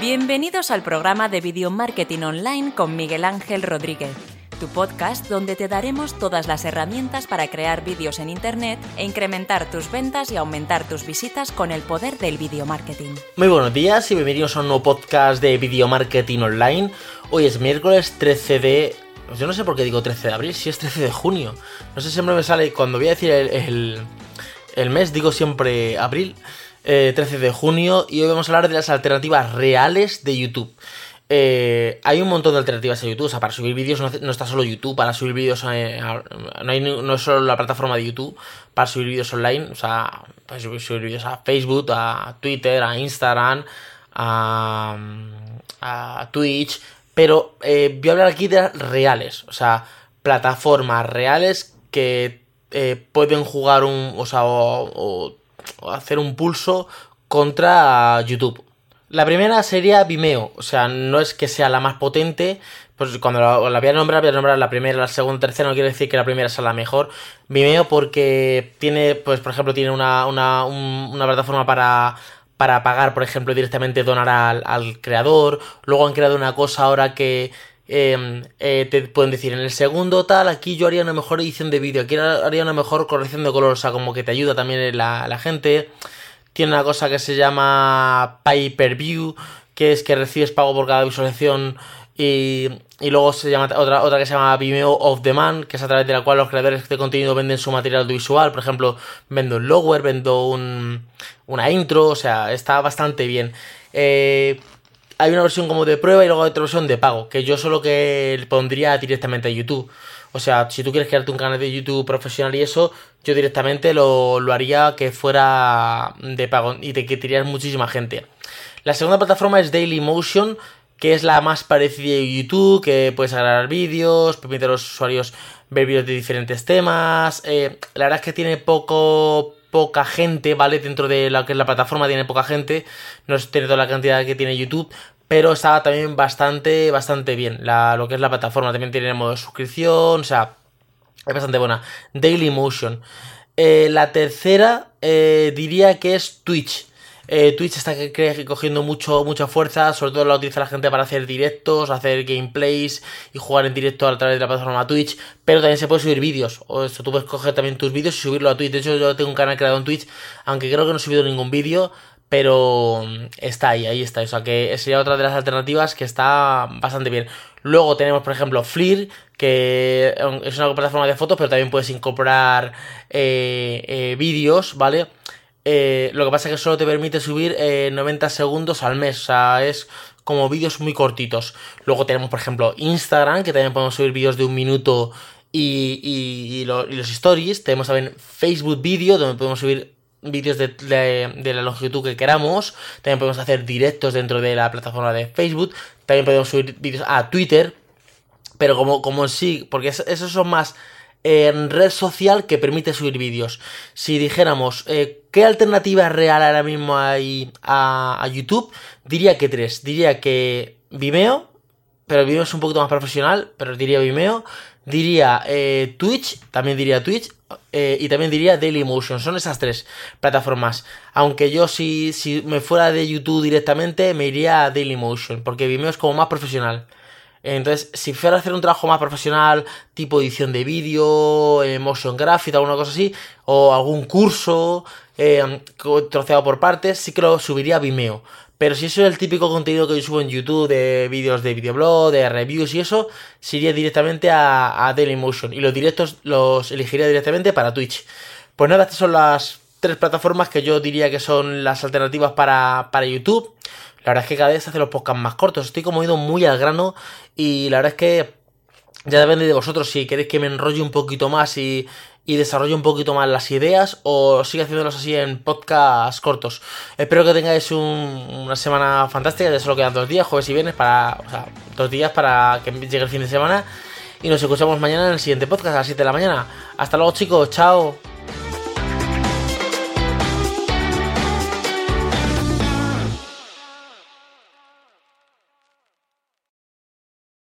Bienvenidos al programa de Video Marketing Online con Miguel Ángel Rodríguez, tu podcast donde te daremos todas las herramientas para crear vídeos en Internet e incrementar tus ventas y aumentar tus visitas con el poder del video marketing. Muy buenos días y bienvenidos a un nuevo podcast de Video Marketing Online. Hoy es miércoles 13 de... Yo no sé por qué digo 13 de abril, si es 13 de junio. No sé, siempre me sale, cuando voy a decir el, el, el mes, digo siempre abril. 13 eh, de junio y hoy vamos a hablar de las alternativas reales de YouTube. Eh, hay un montón de alternativas a YouTube, o sea, para subir vídeos no, está solo YouTube, para subir vídeos eh, no, no es solo la plataforma de YouTube, para subir vídeos online, o sea, puedes subir, vídeos a Facebook, a Twitter, a Instagram, a, a Twitch, pero voy a hablar aquí de reales, o sea, plataformas reales que pueden jugar un, o sea, o hacer un pulso contra YouTube. La primera sería Vimeo, o sea, no es que sea la más potente, pues cuando la, voy a nombrar, voy a nombrar la primera, la segunda, tercera, no quiere decir que la primera sea la mejor. Vimeo porque tiene, pues por ejemplo, tiene una, una, una plataforma para, para pagar, por ejemplo, directamente donar al, al creador. Luego han creado una cosa ahora que Em, eh, te pueden decir en el segundo tal, aquí yo haría una mejor edición de vídeo, aquí haría una mejor corrección de color, o sea, como que te ayuda también la, la gente. Tiene una cosa que se llama Pay Per View, que es que recibes pago por cada visualización y, y, luego se llama otra, otra que se llama Vimeo of Demand, que es a través de la cual los creadores de contenido venden su material audiovisual. Por ejemplo, vendo un lower, vendo un, una intro, o sea, está bastante bien. Eh, hay una versión como de prueba y luego hay otra versión de pago, que yo solo que pondría directamente a YouTube. O sea, si tú quieres crearte un canal de YouTube profesional y eso, yo directamente lo, haría que fuera de pago y te quitarías muchísima gente. La segunda plataforma es Dailymotion, que es la más parecida a YouTube, que puedes agregar vídeos, permite a los usuarios ver vídeos de diferentes temas. Eh, la verdad es que tiene poco poca gente, ¿vale? Dentro de lo que es la plataforma tiene poca gente, no tiene toda la cantidad que tiene YouTube, pero está también bastante, bastante bien. La, lo que es la plataforma también tiene modo de suscripción, o sea, es bastante buena. Dailymotion. Eh, la tercera eh, diría que es Twitch. Eh, Twitch está cogiendo mucho, mucha fuerza, sobre todo la utiliza la gente para hacer directos, hacer gameplays y jugar en directo a través de la plataforma Twitch, pero también se puede subir vídeos, o esto tú puedes coger también tus vídeos y subirlo a Twitch. De hecho, yo tengo un canal creado en Twitch, aunque creo que no he subido ningún vídeo, pero mm, está ahí, ahí está. O sea que sería otra de las alternativas que está bastante bien. Luego tenemos, por ejemplo, Flir, que es una plataforma de fotos, pero también puedes incorporar eh, eh, vídeos, ¿vale? Eh, lo que pasa es que solo te permite subir 90 segundos al mes. O sea, es como vídeos muy cortitos. Luego tenemos, por ejemplo, Instagram, que también podemos subir vídeos de un minuto y, los stories. Tenemos también Facebook Video, donde podemos subir vídeos de, la longitud que queramos. También podemos hacer directos dentro de la plataforma de Facebook. También podemos subir vídeos a Twitter. Pero como, como sí, porque esos son más en red social que permite subir vídeos. Si dijéramos, eh, ¿qué alternativa real ahora mismo hay a, YouTube? Diría que tres. Diría que Vimeo, pero Vimeo es un poquito más profesional, pero diría Vimeo. Diría eh, Twitch, también diría Twitch. Eh, y también diría Dailymotion. Son esas tres plataformas. Aunque yo si, si me fuera de YouTube directamente, me iría a Dailymotion. Porque Vimeo es como más profesional. Entonces, si fuera a hacer un trabajo más profesional, tipo edición de vídeo, eh, motion graphic, alguna cosa así, o algún curso eh, troceado por partes, sí que lo subiría a Vimeo. Pero si eso es el típico contenido que yo subo en YouTube de vídeos de videoblog, de reviews y eso, se iría directamente a, a Dailymotion. Y los directos los elegiría directamente para Twitch. Pues nada, estas son las tres plataformas que yo diría que son las alternativas para, para YouTube. La verdad es que cada vez se los podcasts más cortos. Estoy como ido muy al grano y la verdad es que ya depende de vosotros si queréis que me enrolle un poquito más y, y desarrolle un poquito más las ideas o siga haciéndolos así en podcasts cortos. Espero que tengáis una semana fantástica. Ya solo quedan dos días, jueves y viernes, para, o sea, dos días para que llegue el fin de semana. Y nos escuchamos mañana en el siguiente podcast a las 7 de la mañana. Hasta luego chicos, chao.